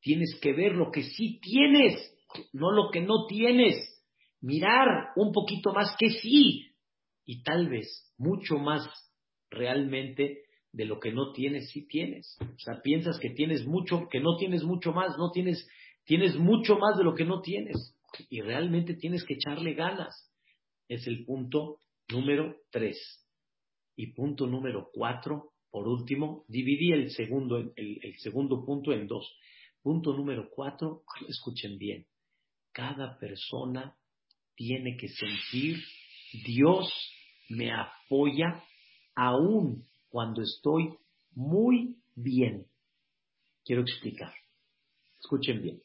Speaker 1: Tienes que ver lo que sí tienes, no lo que no tienes. Mirar un poquito más que sí. Y tal vez mucho más realmente de lo que no tienes, sí tienes. O sea, piensas que tienes mucho, que no tienes mucho más, no tienes, tienes mucho más de lo que no tienes y realmente tienes que echarle ganas. Es el punto número tres. Y punto número cuatro, por último, dividí el segundo, el, el segundo punto en dos. Punto número cuatro, escuchen bien, cada persona tiene que sentir Dios me apoya aún cuando estoy muy bien. Quiero explicar. Escuchen bien.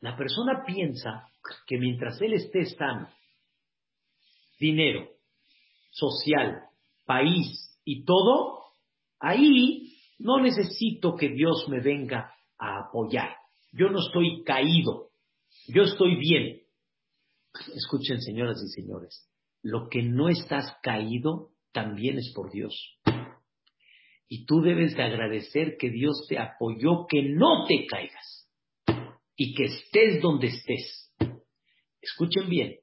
Speaker 1: La persona piensa que mientras él esté sano, dinero, social, país y todo, ahí no necesito que Dios me venga a apoyar. Yo no estoy caído, yo estoy bien. Escuchen, señoras y señores, lo que no estás caído también es por Dios. Y tú debes de agradecer que Dios te apoyó, que no te caigas y que estés donde estés. Escuchen bien,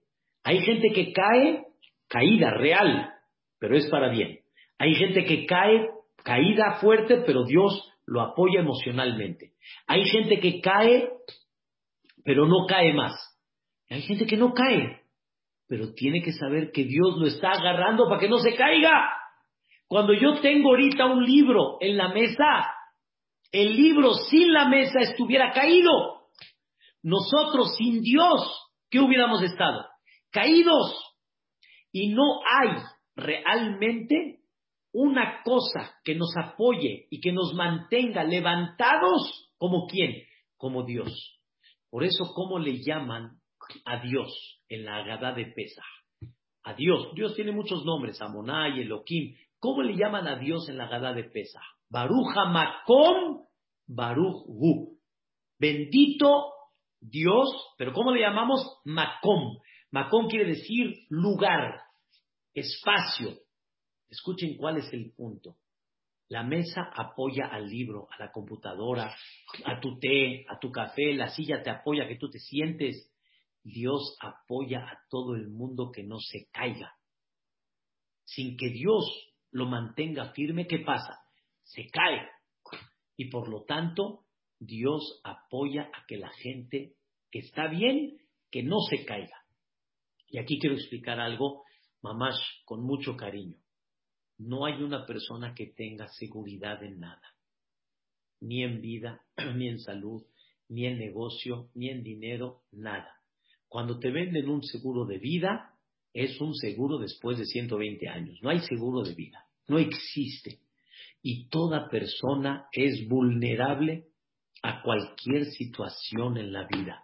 Speaker 1: hay gente que cae caída real, pero es para bien. Hay gente que cae caída fuerte, pero Dios lo apoya emocionalmente. Hay gente que cae, pero no cae más. Hay gente que no cae, pero tiene que saber que Dios lo está agarrando para que no se caiga. Cuando yo tengo ahorita un libro en la mesa, el libro sin la mesa estuviera caído. Nosotros sin Dios, ¿qué hubiéramos estado? Caídos. Y no hay realmente una cosa que nos apoye y que nos mantenga levantados como quién, como Dios. Por eso, ¿cómo le llaman a Dios en la Agadá de Pesa? A Dios. Dios tiene muchos nombres, Amonai, Elohim, ¿Cómo le llaman a Dios en la gada de Pesa? Baruja Makom Baruch Hu. Bendito Dios, pero ¿cómo le llamamos? Makom. Makom quiere decir lugar, espacio. Escuchen cuál es el punto. La mesa apoya al libro, a la computadora, a tu té, a tu café, la silla te apoya que tú te sientes. Dios apoya a todo el mundo que no se caiga. Sin que Dios lo mantenga firme, ¿qué pasa? Se cae. Y por lo tanto, Dios apoya a que la gente que está bien, que no se caiga. Y aquí quiero explicar algo, mamás, con mucho cariño. No hay una persona que tenga seguridad en nada, ni en vida, ni en salud, ni en negocio, ni en dinero, nada. Cuando te venden un seguro de vida, es un seguro después de 120 años. No hay seguro de vida, no existe. Y toda persona es vulnerable a cualquier situación en la vida.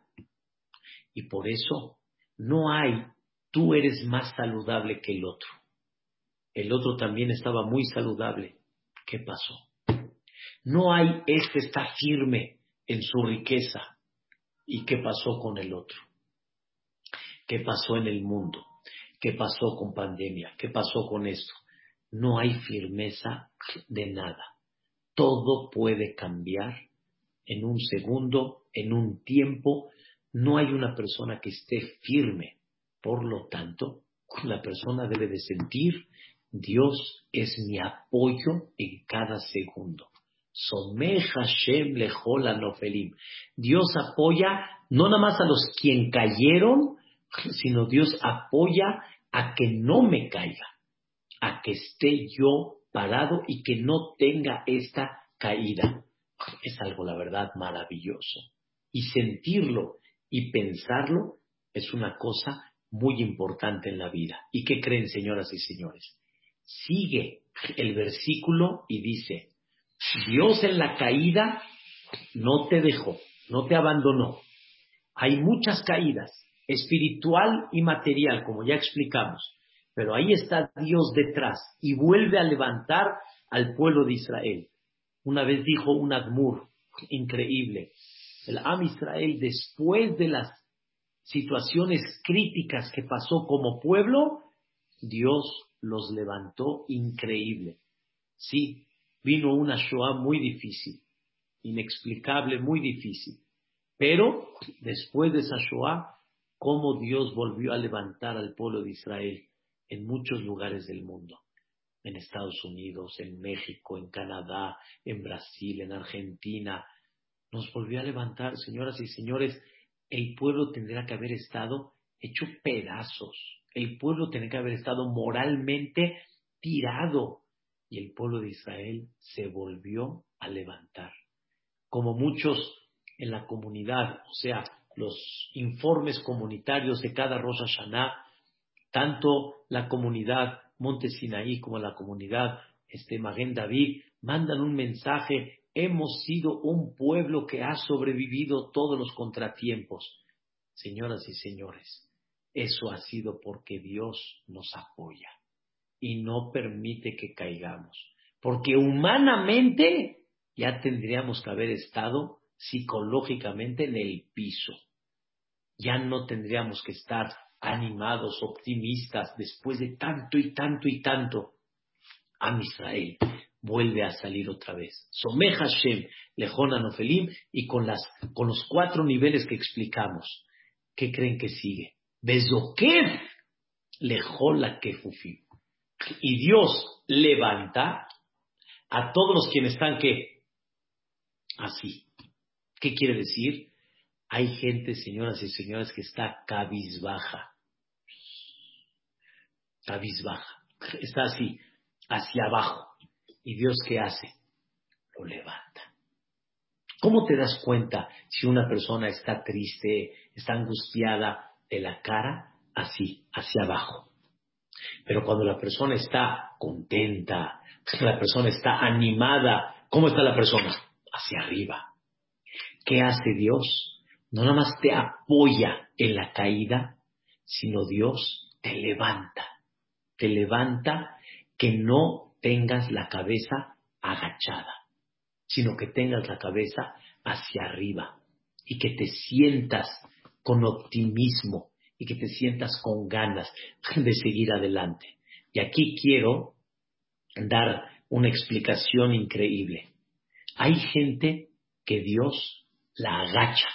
Speaker 1: Y por eso no hay, tú eres más saludable que el otro. El otro también estaba muy saludable. ¿Qué pasó? No hay, este está firme en su riqueza. ¿Y qué pasó con el otro? ¿Qué pasó en el mundo? ¿Qué pasó con pandemia? ¿Qué pasó con esto? No hay firmeza de nada. Todo puede cambiar en un segundo, en un tiempo, no hay una persona que esté firme. Por lo tanto, la persona debe de sentir, Dios es mi apoyo en cada segundo. Someja Shem nofelim. Dios apoya no nada más a los quien cayeron, sino Dios apoya a que no me caiga, a que esté yo parado y que no tenga esta caída es algo, la verdad, maravilloso. Y sentirlo y pensarlo es una cosa muy importante en la vida. ¿Y qué creen, señoras y señores? Sigue el versículo y dice, Dios en la caída no te dejó, no te abandonó. Hay muchas caídas, espiritual y material, como ya explicamos, pero ahí está Dios detrás y vuelve a levantar al pueblo de Israel. Una vez dijo un Admur increíble, el Am Israel después de las situaciones críticas que pasó como pueblo, Dios los levantó increíble. Sí, vino una Shoah muy difícil, inexplicable, muy difícil. Pero después de esa Shoah, cómo Dios volvió a levantar al pueblo de Israel en muchos lugares del mundo en Estados Unidos, en México, en Canadá, en Brasil, en Argentina. Nos volvió a levantar, señoras y señores, el pueblo tendría que haber estado hecho pedazos. El pueblo tendría que haber estado moralmente tirado. Y el pueblo de Israel se volvió a levantar. Como muchos en la comunidad, o sea, los informes comunitarios de cada Rosh Hashanah, tanto la comunidad Monte Sinaí como la comunidad este, Maguen David, mandan un mensaje, hemos sido un pueblo que ha sobrevivido todos los contratiempos. Señoras y señores, eso ha sido porque Dios nos apoya y no permite que caigamos. Porque humanamente ya tendríamos que haber estado psicológicamente en el piso. Ya no tendríamos que estar animados, optimistas, después de tanto y tanto y tanto, a Israel vuelve a salir otra vez. Someja Hashem, Lejona Nofelim, y con, las, con los cuatro niveles que explicamos. ¿Qué creen que sigue? Bezokev, Lejola Kefufim. Y Dios levanta a todos los quienes están que así. ¿Qué quiere decir? Hay gente, señoras y señores, que está cabizbaja. Cabizbaja. Está así, hacia abajo. ¿Y Dios qué hace? Lo levanta. ¿Cómo te das cuenta si una persona está triste, está angustiada de la cara? Así, hacia abajo. Pero cuando la persona está contenta, la persona está animada, ¿cómo está la persona? Hacia arriba. ¿Qué hace Dios? No nada más te apoya en la caída, sino Dios te levanta, te levanta que no tengas la cabeza agachada, sino que tengas la cabeza hacia arriba y que te sientas con optimismo y que te sientas con ganas de seguir adelante. Y aquí quiero dar una explicación increíble. Hay gente que Dios la agacha.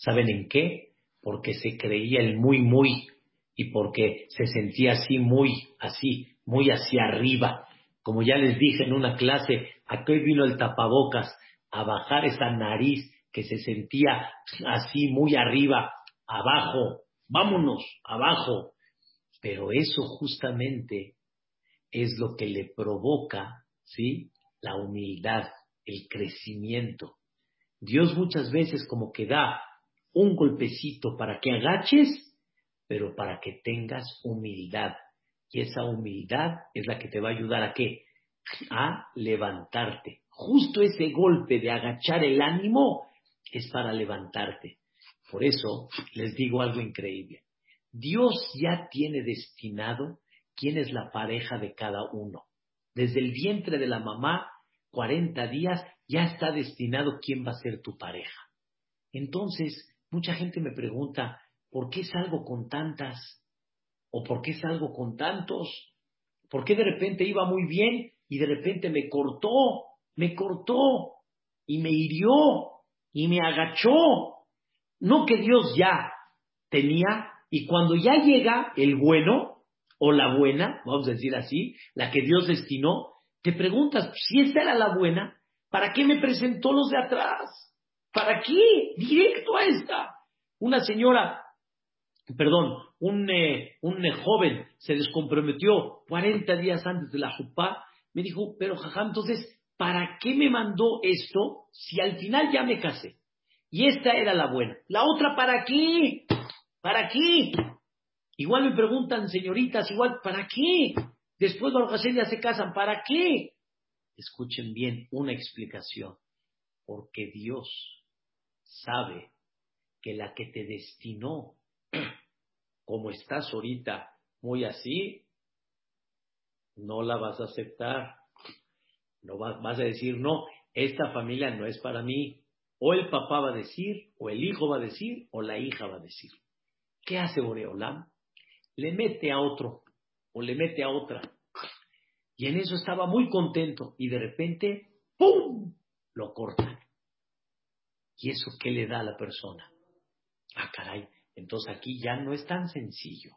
Speaker 1: ¿Saben en qué? Porque se creía el muy, muy y porque se sentía así, muy, así, muy hacia arriba. Como ya les dije en una clase, aquí vino el tapabocas a bajar esa nariz que se sentía así, muy arriba, abajo, vámonos, abajo. Pero eso justamente es lo que le provoca, ¿sí? La humildad, el crecimiento. Dios muchas veces como que da un golpecito para que agaches, pero para que tengas humildad. Y esa humildad es la que te va a ayudar a qué? A levantarte. Justo ese golpe de agachar el ánimo es para levantarte. Por eso les digo algo increíble. Dios ya tiene destinado quién es la pareja de cada uno. Desde el vientre de la mamá, 40 días, ya está destinado quién va a ser tu pareja. Entonces, mucha gente me pregunta, ¿por qué salgo con tantas? ¿O por qué salgo con tantos? ¿Por qué de repente iba muy bien y de repente me cortó, me cortó y me hirió y me agachó? No que Dios ya tenía y cuando ya llega el bueno o la buena, vamos a decir así, la que Dios destinó, te preguntas, si esta era la buena, ¿para qué me presentó los de atrás? ¿Para qué? Directo a esta. Una señora, perdón, un, eh, un eh, joven se descomprometió 40 días antes de la jupá, me dijo, pero jajá, entonces, ¿para qué me mandó esto si al final ya me casé? Y esta era la buena. La otra, ¿para qué? ¿Para qué? Igual me preguntan, señoritas, igual, ¿para qué? Después los ya se casan, ¿para qué? Escuchen bien una explicación. Porque Dios sabe que la que te destinó, como estás ahorita, muy así, no la vas a aceptar. No vas, a decir, no, esta familia no es para mí. O el papá va a decir, o el hijo va a decir, o la hija va a decir. ¿Qué hace Boreolam? Le mete a otro o le mete a otra. Y en eso estaba muy contento y de repente, ¡pum! lo corta. ¿Y eso qué le da a la persona? Ah, caray, entonces aquí ya no es tan sencillo.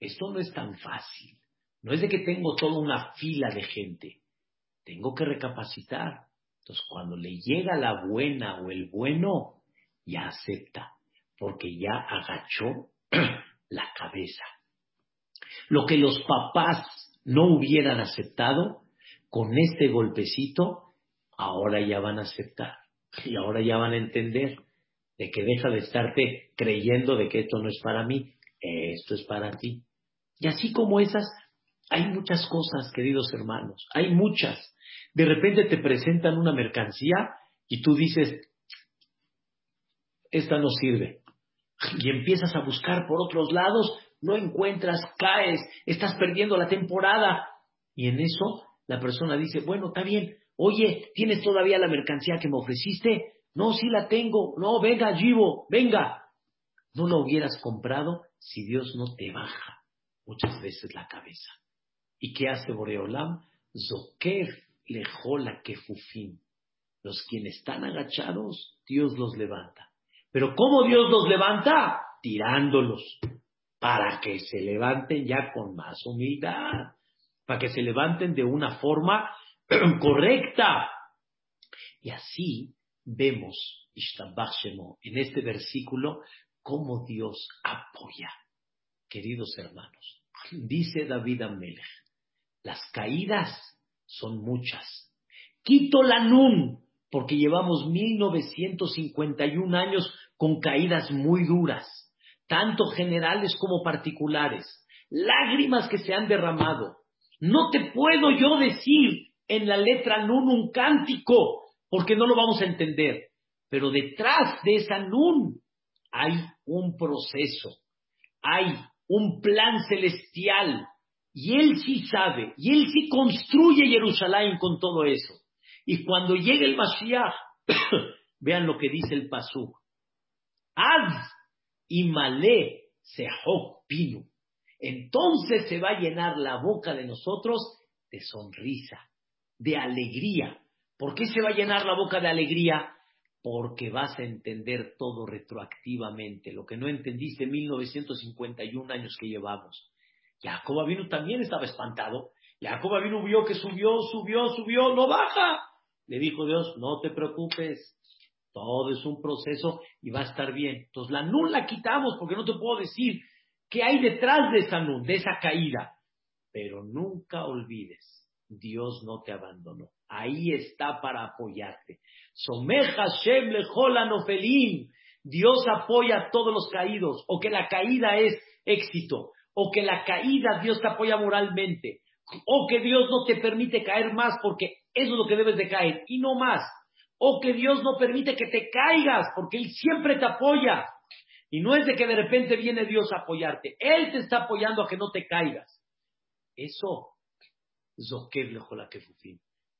Speaker 1: Esto no es tan fácil. No es de que tengo toda una fila de gente. Tengo que recapacitar. Entonces, cuando le llega la buena o el bueno, ya acepta porque ya agachó la cabeza. Lo que los papás no hubieran aceptado, con este golpecito, ahora ya van a aceptar. Y ahora ya van a entender de que deja de estarte creyendo de que esto no es para mí, esto es para ti. Y así como esas, hay muchas cosas, queridos hermanos, hay muchas. De repente te presentan una mercancía y tú dices, esta no sirve y empiezas a buscar por otros lados, no encuentras, caes, estás perdiendo la temporada. Y en eso la persona dice, bueno, está bien, oye, ¿tienes todavía la mercancía que me ofreciste? No, sí la tengo, no, venga, Givo, venga. No lo hubieras comprado si Dios no te baja muchas veces la cabeza. ¿Y qué hace Boreolam? Zokef lejola kefufim. Los quienes están agachados, Dios los levanta. Pero ¿cómo Dios los levanta? Tirándolos, para que se levanten ya con más humildad, para que se levanten de una forma correcta. Y así vemos, en este versículo, cómo Dios apoya. Queridos hermanos, dice David Amelech, las caídas son muchas. Quito la nun, porque llevamos 1951 años con caídas muy duras, tanto generales como particulares, lágrimas que se han derramado. No te puedo yo decir en la letra nun un cántico, porque no lo vamos a entender, pero detrás de esa nun hay un proceso, hay un plan celestial, Y él sí sabe, y él sí construye Jerusalén con todo eso. Y cuando llegue el Mashiach, vean lo que dice el Pasú. Az y malé sehok pinu. Entonces se va a llenar la boca de nosotros de sonrisa, de alegría. ¿Por qué se va a llenar la boca de alegría? Porque vas a entender todo retroactivamente, lo que no entendiste en 1951 años que llevamos. Jacob vino también estaba espantado. Jacob vino vio que subió, subió, subió, no baja. Le dijo Dios, no te preocupes, todo es un proceso y va a estar bien. Entonces la nun la quitamos porque no te puedo decir qué hay detrás de esa nun, de esa caída. Pero nunca olvides, Dios no te abandonó. Ahí está para apoyarte. Someja Shem nofelim. Dios apoya a todos los caídos. O que la caída es éxito. O que la caída Dios te apoya moralmente. O que Dios no te permite caer más porque eso es lo que debes de caer. Y no más. O que Dios no permite que te caigas porque Él siempre te apoya. Y no es de que de repente viene Dios a apoyarte. Él te está apoyando a que no te caigas. Eso,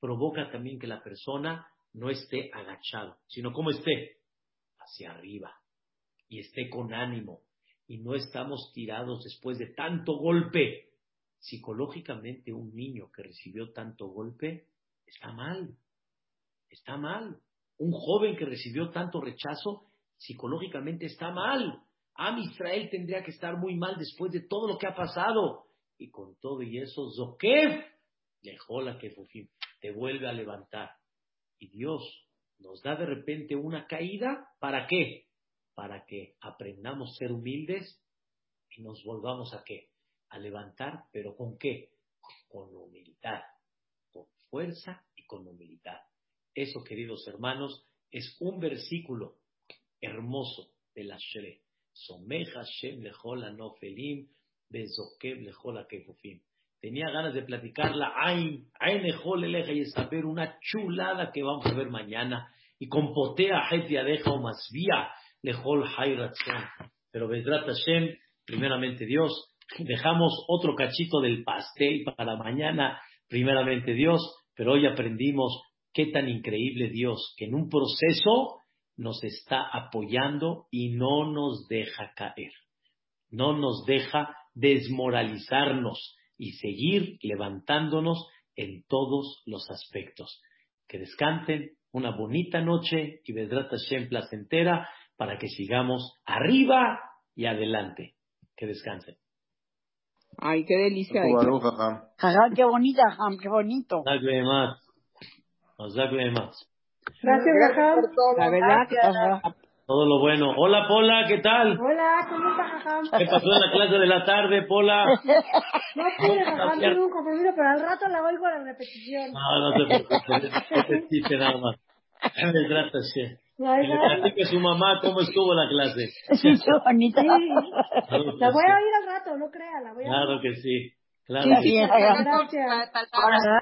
Speaker 1: provoca también que la persona no esté agachado, sino como esté, hacia arriba. Y esté con ánimo. Y no estamos tirados después de tanto golpe. Psicológicamente un niño que recibió tanto golpe está mal. Está mal. Un joven que recibió tanto rechazo psicológicamente está mal. Am Israel tendría que estar muy mal después de todo lo que ha pasado. Y con todo y eso, Zokev, dejó la que te vuelve a levantar. Y Dios nos da de repente una caída, ¿para qué? Para que aprendamos a ser humildes y nos volvamos a qué? A levantar, pero ¿con qué? Con humildad, con fuerza y con humildad. Eso, queridos hermanos, es un versículo hermoso de la Shere. Someja Shem lejola no felim, bezokev lejola kefufim. Tenía ganas de platicar la Ain, Ain eleja y saber una chulada que vamos a ver mañana. Y con potea deja o masvía lejol hayratzon. Pero Bedrat Hashem, primeramente Dios, dejamos otro cachito del pastel para mañana, primeramente Dios, pero hoy aprendimos qué tan increíble Dios, que en un proceso nos está apoyando y no nos deja caer, no nos deja desmoralizarnos y seguir levantándonos en todos los aspectos. Que descanten una bonita noche y Vedrat Hashem placentera para que sigamos arriba y adelante. Que descansen.
Speaker 2: Ay, qué delicia.
Speaker 3: qué bonita, qué bonito.
Speaker 4: Gracias, Jajam.
Speaker 2: La verdad,
Speaker 1: todo lo bueno. Hola, Pola, ¿qué tal?
Speaker 4: Hola, ¿cómo estás, Jajam?
Speaker 1: ¿Qué pasó en la clase de la tarde, Pola?
Speaker 4: No pude, Jajam, tengo un compromiso, pero al rato la oigo a la repetición.
Speaker 1: No, no te preocupes, repetiste nada más. Me trata, sí. Le platique a su mamá cómo estuvo la clase.
Speaker 3: Sí, qué bonita.
Speaker 4: Sí. La voy a oír al rato, no crea, la voy a
Speaker 1: Claro que sí. Claro
Speaker 3: Sí,
Speaker 1: que sí.
Speaker 4: Gracias.